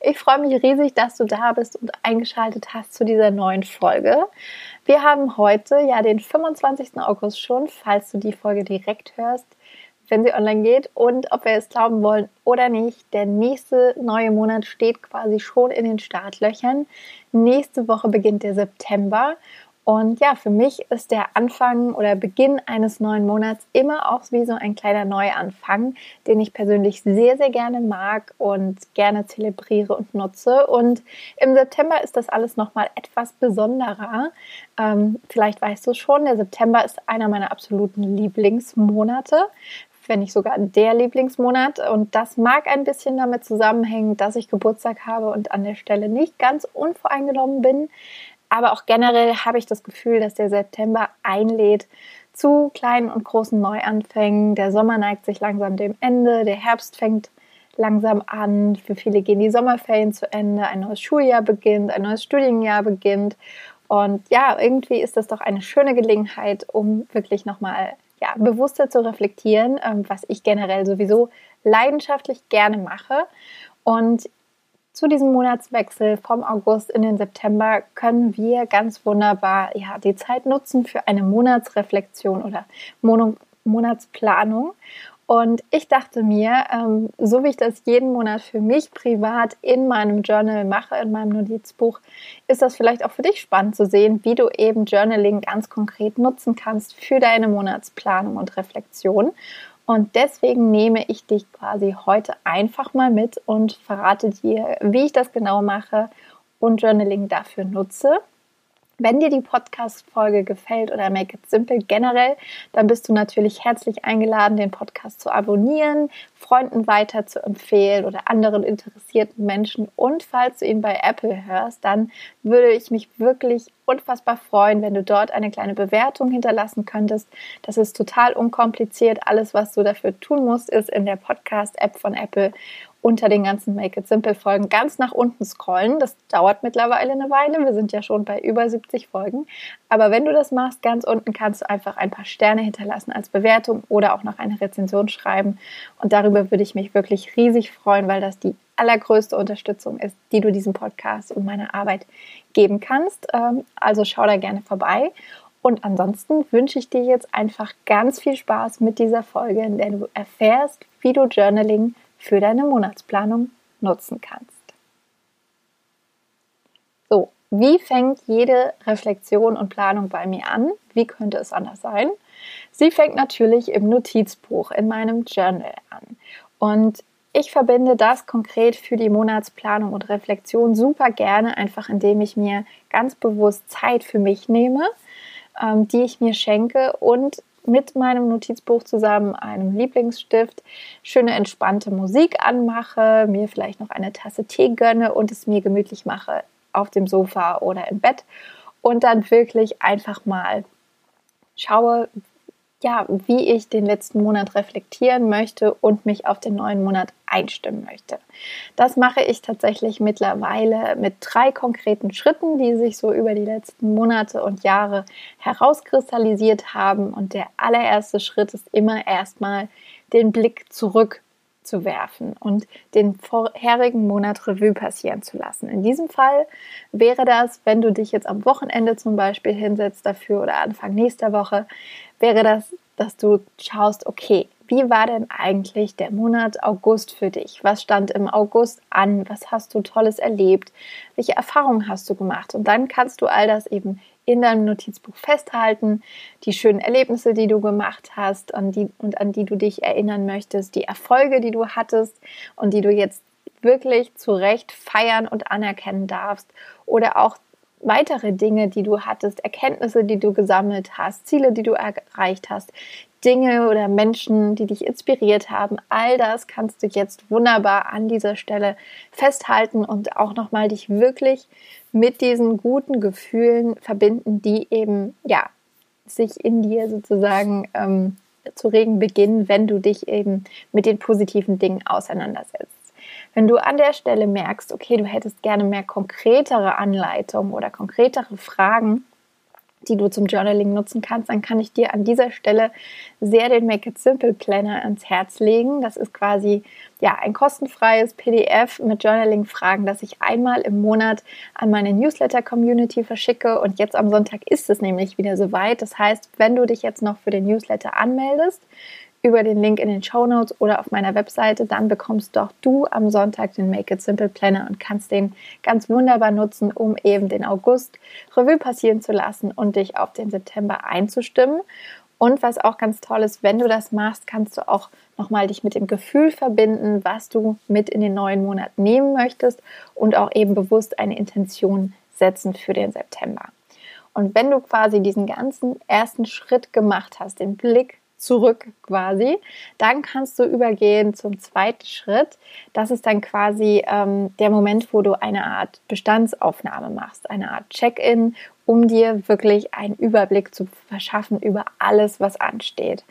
Ich freue mich riesig, dass du da bist und eingeschaltet hast zu dieser neuen Folge. Wir haben heute ja den 25. August schon, falls du die Folge direkt hörst wenn sie online geht und ob wir es glauben wollen oder nicht. Der nächste neue Monat steht quasi schon in den Startlöchern. Nächste Woche beginnt der September. Und ja, für mich ist der Anfang oder Beginn eines neuen Monats immer auch wie so ein kleiner Neuanfang, den ich persönlich sehr, sehr gerne mag und gerne zelebriere und nutze. Und im September ist das alles nochmal etwas besonderer. Ähm, vielleicht weißt du schon, der September ist einer meiner absoluten Lieblingsmonate wenn nicht sogar der Lieblingsmonat. Und das mag ein bisschen damit zusammenhängen, dass ich Geburtstag habe und an der Stelle nicht ganz unvoreingenommen bin. Aber auch generell habe ich das Gefühl, dass der September einlädt zu kleinen und großen Neuanfängen. Der Sommer neigt sich langsam dem Ende, der Herbst fängt langsam an. Für viele gehen die Sommerferien zu Ende, ein neues Schuljahr beginnt, ein neues Studienjahr beginnt. Und ja, irgendwie ist das doch eine schöne Gelegenheit, um wirklich nochmal ja, bewusster zu reflektieren, ähm, was ich generell sowieso leidenschaftlich gerne mache. Und zu diesem Monatswechsel vom August in den September können wir ganz wunderbar ja, die Zeit nutzen für eine Monatsreflexion oder Monatsplanung. Und ich dachte mir, ähm, so wie ich das jeden Monat für mich privat in meinem Journal mache, in meinem Notizbuch, ist das vielleicht auch für dich spannend zu sehen, wie du eben Journaling ganz konkret nutzen kannst für deine Monatsplanung und Reflexion. Und deswegen nehme ich dich quasi heute einfach mal mit und verrate dir, wie ich das genau mache und Journaling dafür nutze. Wenn dir die Podcast-Folge gefällt oder Make It Simple generell, dann bist du natürlich herzlich eingeladen, den Podcast zu abonnieren, Freunden weiter zu empfehlen oder anderen interessierten Menschen. Und falls du ihn bei Apple hörst, dann würde ich mich wirklich unfassbar freuen, wenn du dort eine kleine Bewertung hinterlassen könntest. Das ist total unkompliziert. Alles, was du dafür tun musst, ist in der Podcast-App von Apple unter den ganzen Make It Simple Folgen ganz nach unten scrollen. Das dauert mittlerweile eine Weile. Wir sind ja schon bei über 70 Folgen. Aber wenn du das machst, ganz unten kannst du einfach ein paar Sterne hinterlassen als Bewertung oder auch noch eine Rezension schreiben. Und darüber würde ich mich wirklich riesig freuen, weil das die allergrößte Unterstützung ist, die du diesem Podcast und meiner Arbeit geben kannst. Ähm, also schau da gerne vorbei. Und ansonsten wünsche ich dir jetzt einfach ganz viel Spaß mit dieser Folge, in der du erfährst, wie du Journaling für deine Monatsplanung nutzen kannst. So, wie fängt jede Reflexion und Planung bei mir an? Wie könnte es anders sein? Sie fängt natürlich im Notizbuch, in meinem Journal an. Und ich verbinde das konkret für die Monatsplanung und Reflexion super gerne, einfach indem ich mir ganz bewusst Zeit für mich nehme, ähm, die ich mir schenke und mit meinem Notizbuch zusammen, einem Lieblingsstift, schöne entspannte Musik anmache, mir vielleicht noch eine Tasse Tee gönne und es mir gemütlich mache auf dem Sofa oder im Bett und dann wirklich einfach mal schaue, ja, wie ich den letzten Monat reflektieren möchte und mich auf den neuen Monat einstimmen möchte. Das mache ich tatsächlich mittlerweile mit drei konkreten Schritten, die sich so über die letzten Monate und Jahre herauskristallisiert haben. Und der allererste Schritt ist immer erstmal den Blick zurück zu werfen und den vorherigen Monat Revue passieren zu lassen. In diesem Fall wäre das, wenn du dich jetzt am Wochenende zum Beispiel hinsetzt dafür oder Anfang nächster Woche, wäre das, dass du schaust, okay, wie war denn eigentlich der Monat August für dich? Was stand im August an? Was hast du Tolles erlebt? Welche Erfahrungen hast du gemacht? Und dann kannst du all das eben in deinem Notizbuch festhalten, die schönen Erlebnisse, die du gemacht hast an die, und an die du dich erinnern möchtest, die Erfolge, die du hattest und die du jetzt wirklich zu Recht feiern und anerkennen darfst oder auch weitere Dinge, die du hattest, Erkenntnisse, die du gesammelt hast, Ziele, die du erreicht hast, Dinge oder Menschen, die dich inspiriert haben. All das kannst du jetzt wunderbar an dieser Stelle festhalten und auch nochmal dich wirklich mit diesen guten Gefühlen verbinden, die eben, ja, sich in dir sozusagen ähm, zu regen beginnen, wenn du dich eben mit den positiven Dingen auseinandersetzt. Wenn du an der Stelle merkst, okay, du hättest gerne mehr konkretere Anleitungen oder konkretere Fragen, die du zum Journaling nutzen kannst, dann kann ich dir an dieser Stelle sehr den Make It Simple Planner ans Herz legen. Das ist quasi ja ein kostenfreies PDF mit Journaling-Fragen, das ich einmal im Monat an meine Newsletter-Community verschicke. Und jetzt am Sonntag ist es nämlich wieder soweit. Das heißt, wenn du dich jetzt noch für den Newsletter anmeldest, über den Link in den Show Notes oder auf meiner Webseite, dann bekommst doch du am Sonntag den Make It Simple Planner und kannst den ganz wunderbar nutzen, um eben den August Revue passieren zu lassen und dich auf den September einzustimmen. Und was auch ganz toll ist, wenn du das machst, kannst du auch nochmal dich mit dem Gefühl verbinden, was du mit in den neuen Monat nehmen möchtest und auch eben bewusst eine Intention setzen für den September. Und wenn du quasi diesen ganzen ersten Schritt gemacht hast, den Blick zurück quasi. Dann kannst du übergehen zum zweiten Schritt. Das ist dann quasi ähm, der Moment, wo du eine Art Bestandsaufnahme machst, eine Art Check-in, um dir wirklich einen Überblick zu verschaffen über alles, was ansteht.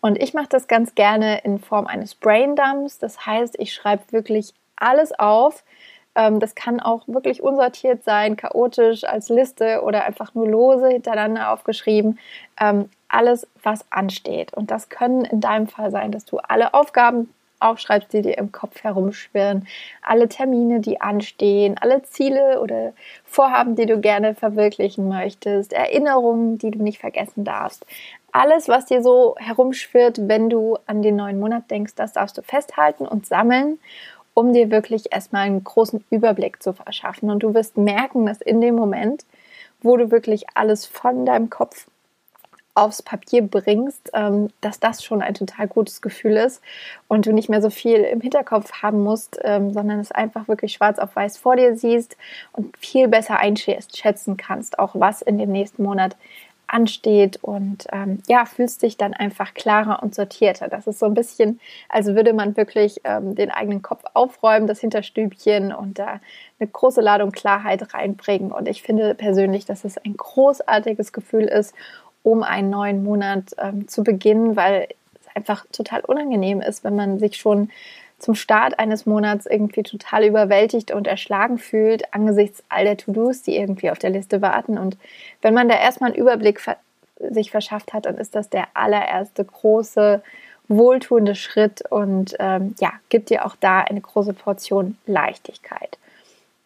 Und ich mache das ganz gerne in Form eines Braindumps. Das heißt, ich schreibe wirklich alles auf, ähm, das kann auch wirklich unsortiert sein, chaotisch als Liste oder einfach nur lose hintereinander aufgeschrieben. Ähm, alles, was ansteht. Und das können in deinem Fall sein, dass du alle Aufgaben aufschreibst, die dir im Kopf herumschwirren, alle Termine, die anstehen, alle Ziele oder Vorhaben, die du gerne verwirklichen möchtest, Erinnerungen, die du nicht vergessen darfst. Alles, was dir so herumschwirrt, wenn du an den neuen Monat denkst, das darfst du festhalten und sammeln um dir wirklich erstmal einen großen Überblick zu verschaffen. Und du wirst merken, dass in dem Moment, wo du wirklich alles von deinem Kopf aufs Papier bringst, ähm, dass das schon ein total gutes Gefühl ist und du nicht mehr so viel im Hinterkopf haben musst, ähm, sondern es einfach wirklich schwarz auf weiß vor dir siehst und viel besser einschätzen kannst, auch was in dem nächsten Monat ansteht und ähm, ja, fühlst dich dann einfach klarer und sortierter. Das ist so ein bisschen, als würde man wirklich ähm, den eigenen Kopf aufräumen, das Hinterstübchen und da eine große Ladung Klarheit reinbringen. Und ich finde persönlich, dass es ein großartiges Gefühl ist, um einen neuen Monat ähm, zu beginnen, weil es einfach total unangenehm ist, wenn man sich schon zum Start eines Monats irgendwie total überwältigt und erschlagen fühlt angesichts all der To-Dos, die irgendwie auf der Liste warten. Und wenn man da erstmal einen Überblick sich verschafft hat, dann ist das der allererste große, wohltuende Schritt und ähm, ja, gibt dir auch da eine große Portion Leichtigkeit.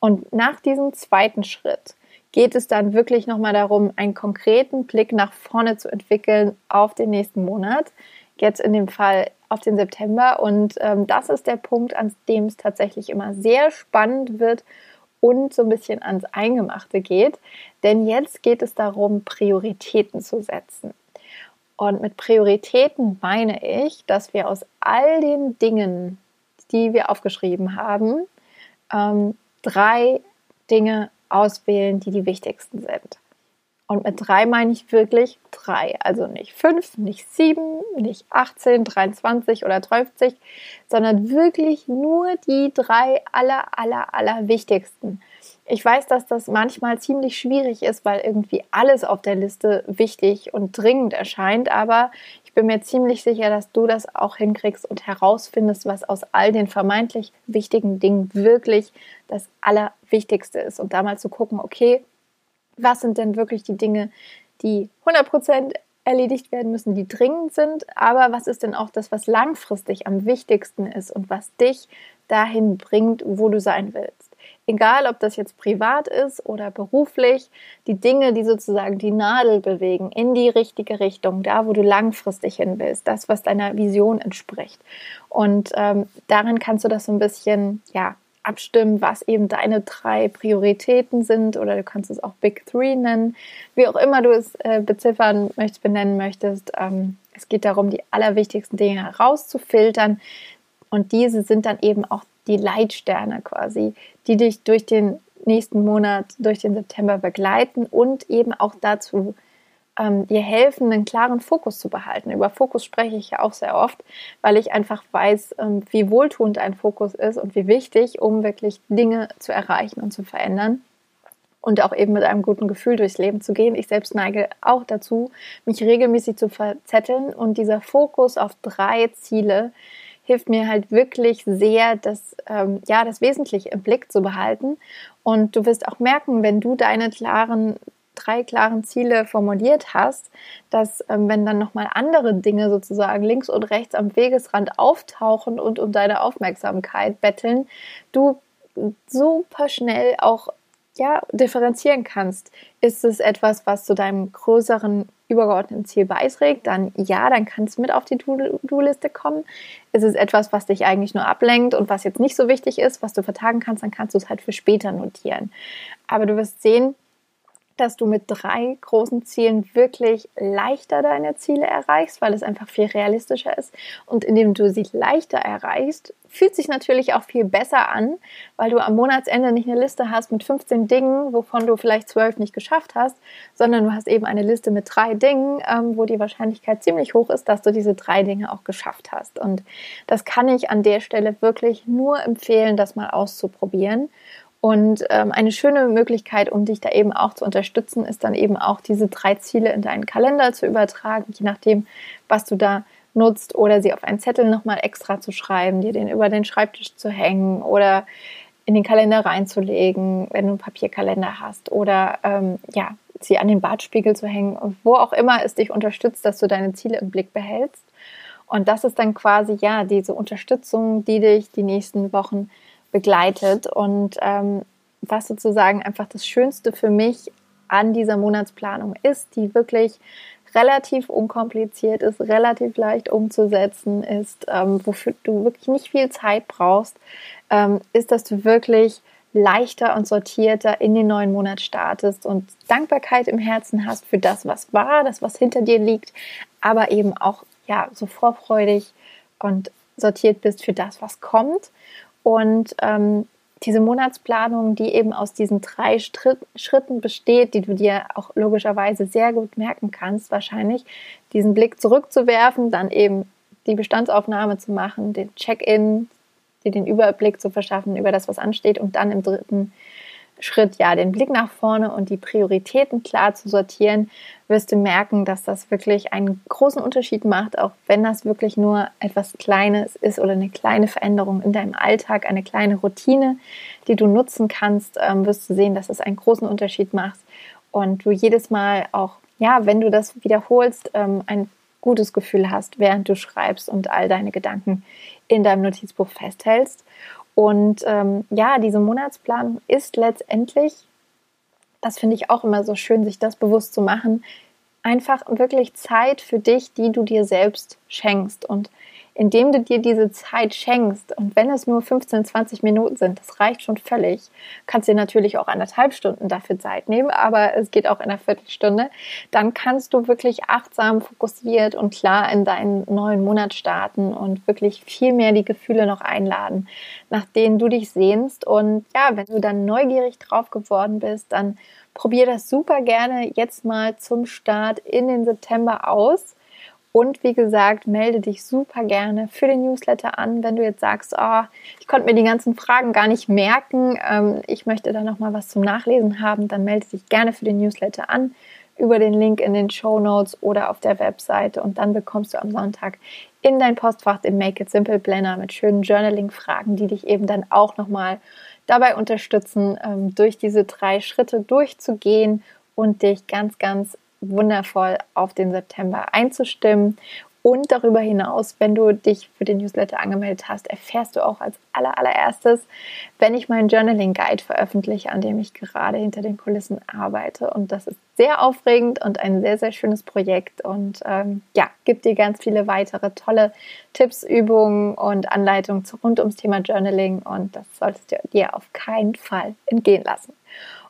Und nach diesem zweiten Schritt geht es dann wirklich nochmal darum, einen konkreten Blick nach vorne zu entwickeln auf den nächsten Monat. Jetzt in dem Fall auf den September. Und ähm, das ist der Punkt, an dem es tatsächlich immer sehr spannend wird und so ein bisschen ans Eingemachte geht. Denn jetzt geht es darum, Prioritäten zu setzen. Und mit Prioritäten meine ich, dass wir aus all den Dingen, die wir aufgeschrieben haben, ähm, drei Dinge auswählen, die die wichtigsten sind. Und mit drei meine ich wirklich drei. Also nicht fünf, nicht sieben, nicht 18, 23 oder 30, sondern wirklich nur die drei aller, aller, aller wichtigsten. Ich weiß, dass das manchmal ziemlich schwierig ist, weil irgendwie alles auf der Liste wichtig und dringend erscheint. Aber ich bin mir ziemlich sicher, dass du das auch hinkriegst und herausfindest, was aus all den vermeintlich wichtigen Dingen wirklich das Allerwichtigste ist. Und da mal zu gucken, okay, was sind denn wirklich die Dinge, die 100% erledigt werden müssen, die dringend sind, aber was ist denn auch das, was langfristig am wichtigsten ist und was dich dahin bringt, wo du sein willst. Egal, ob das jetzt privat ist oder beruflich, die Dinge, die sozusagen die Nadel bewegen in die richtige Richtung, da, wo du langfristig hin willst, das, was deiner Vision entspricht. Und ähm, darin kannst du das so ein bisschen, ja, abstimmen, was eben deine drei Prioritäten sind oder du kannst es auch Big Three nennen, wie auch immer du es äh, beziffern möchtest, benennen möchtest. Ähm, es geht darum, die allerwichtigsten Dinge herauszufiltern und diese sind dann eben auch die Leitsterne quasi, die dich durch den nächsten Monat, durch den September begleiten und eben auch dazu ähm, dir helfen, einen klaren Fokus zu behalten. Über Fokus spreche ich ja auch sehr oft, weil ich einfach weiß, ähm, wie wohltuend ein Fokus ist und wie wichtig, um wirklich Dinge zu erreichen und zu verändern und auch eben mit einem guten Gefühl durchs Leben zu gehen. Ich selbst neige auch dazu, mich regelmäßig zu verzetteln und dieser Fokus auf drei Ziele hilft mir halt wirklich sehr, das, ähm, ja, das Wesentliche im Blick zu behalten. Und du wirst auch merken, wenn du deine klaren drei klaren Ziele formuliert hast, dass ähm, wenn dann nochmal andere Dinge sozusagen links und rechts am Wegesrand auftauchen und um deine Aufmerksamkeit betteln, du super schnell auch ja, differenzieren kannst. Ist es etwas, was zu deinem größeren übergeordneten Ziel beiträgt, dann ja, dann kann es mit auf die Do-Liste kommen. Ist es etwas, was dich eigentlich nur ablenkt und was jetzt nicht so wichtig ist, was du vertagen kannst, dann kannst du es halt für später notieren. Aber du wirst sehen, dass du mit drei großen Zielen wirklich leichter deine Ziele erreichst, weil es einfach viel realistischer ist. Und indem du sie leichter erreichst, fühlt sich natürlich auch viel besser an, weil du am Monatsende nicht eine Liste hast mit 15 Dingen, wovon du vielleicht zwölf nicht geschafft hast, sondern du hast eben eine Liste mit drei Dingen, ähm, wo die Wahrscheinlichkeit ziemlich hoch ist, dass du diese drei Dinge auch geschafft hast. Und das kann ich an der Stelle wirklich nur empfehlen, das mal auszuprobieren. Und ähm, eine schöne Möglichkeit, um dich da eben auch zu unterstützen, ist dann eben auch diese drei Ziele in deinen Kalender zu übertragen, je nachdem, was du da nutzt, oder sie auf einen Zettel nochmal extra zu schreiben, dir den über den Schreibtisch zu hängen oder in den Kalender reinzulegen, wenn du einen Papierkalender hast, oder ähm, ja, sie an den Bartspiegel zu hängen, wo auch immer es dich unterstützt, dass du deine Ziele im Blick behältst. Und das ist dann quasi ja diese Unterstützung, die dich die nächsten Wochen begleitet. Und ähm, was sozusagen einfach das Schönste für mich an dieser Monatsplanung ist, die wirklich relativ unkompliziert ist, relativ leicht umzusetzen ist, ähm, wofür du wirklich nicht viel Zeit brauchst, ähm, ist, dass du wirklich leichter und sortierter in den neuen Monat startest und Dankbarkeit im Herzen hast für das, was war, das, was hinter dir liegt, aber eben auch ja so vorfreudig und sortiert bist für das, was kommt und ähm, diese Monatsplanung, die eben aus diesen drei Schritten besteht, die du dir auch logischerweise sehr gut merken kannst, wahrscheinlich, diesen Blick zurückzuwerfen, dann eben die Bestandsaufnahme zu machen, den Check-in, dir den Überblick zu verschaffen über das, was ansteht und dann im dritten Schritt, ja, den Blick nach vorne und die Prioritäten klar zu sortieren, wirst du merken, dass das wirklich einen großen Unterschied macht, auch wenn das wirklich nur etwas Kleines ist oder eine kleine Veränderung in deinem Alltag, eine kleine Routine, die du nutzen kannst, ähm, wirst du sehen, dass es einen großen Unterschied macht und du jedes Mal auch, ja, wenn du das wiederholst, ähm, ein gutes Gefühl hast, während du schreibst und all deine Gedanken in deinem Notizbuch festhältst. Und ähm, ja, diese Monatsplanung ist letztendlich, das finde ich auch immer so schön, sich das bewusst zu machen, einfach wirklich Zeit für dich, die du dir selbst schenkst. Und indem du dir diese Zeit schenkst und wenn es nur 15, 20 Minuten sind, das reicht schon völlig. Kannst dir natürlich auch anderthalb Stunden dafür Zeit nehmen, aber es geht auch in einer Viertelstunde. Dann kannst du wirklich achtsam, fokussiert und klar in deinen neuen Monat starten und wirklich viel mehr die Gefühle noch einladen, nach denen du dich sehnst. Und ja, wenn du dann neugierig drauf geworden bist, dann probier das super gerne jetzt mal zum Start in den September aus und wie gesagt, melde dich super gerne für den Newsletter an, wenn du jetzt sagst, oh, ich konnte mir die ganzen Fragen gar nicht merken, ähm, ich möchte da noch mal was zum Nachlesen haben, dann melde dich gerne für den Newsletter an über den Link in den Show Notes oder auf der Webseite und dann bekommst du am Sonntag in dein Postfach den Make It Simple Planner mit schönen Journaling-Fragen, die dich eben dann auch noch mal dabei unterstützen, ähm, durch diese drei Schritte durchzugehen und dich ganz, ganz wundervoll auf den September einzustimmen. Und darüber hinaus, wenn du dich für den Newsletter angemeldet hast, erfährst du auch als allererstes, wenn ich meinen Journaling Guide veröffentliche, an dem ich gerade hinter den Kulissen arbeite. Und das ist sehr aufregend und ein sehr, sehr schönes Projekt. Und ähm, ja, gibt dir ganz viele weitere tolle Tipps, Übungen und Anleitungen rund ums Thema Journaling. Und das solltest du dir auf keinen Fall entgehen lassen.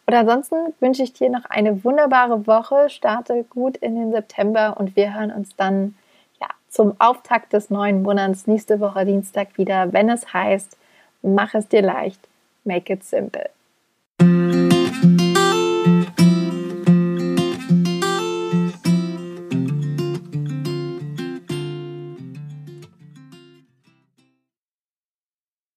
Und ansonsten wünsche ich dir noch eine wunderbare Woche. Starte gut in den September und wir hören uns dann ja, zum Auftakt des neuen Monats nächste Woche Dienstag wieder, wenn es heißt, mach es dir leicht, make it simple.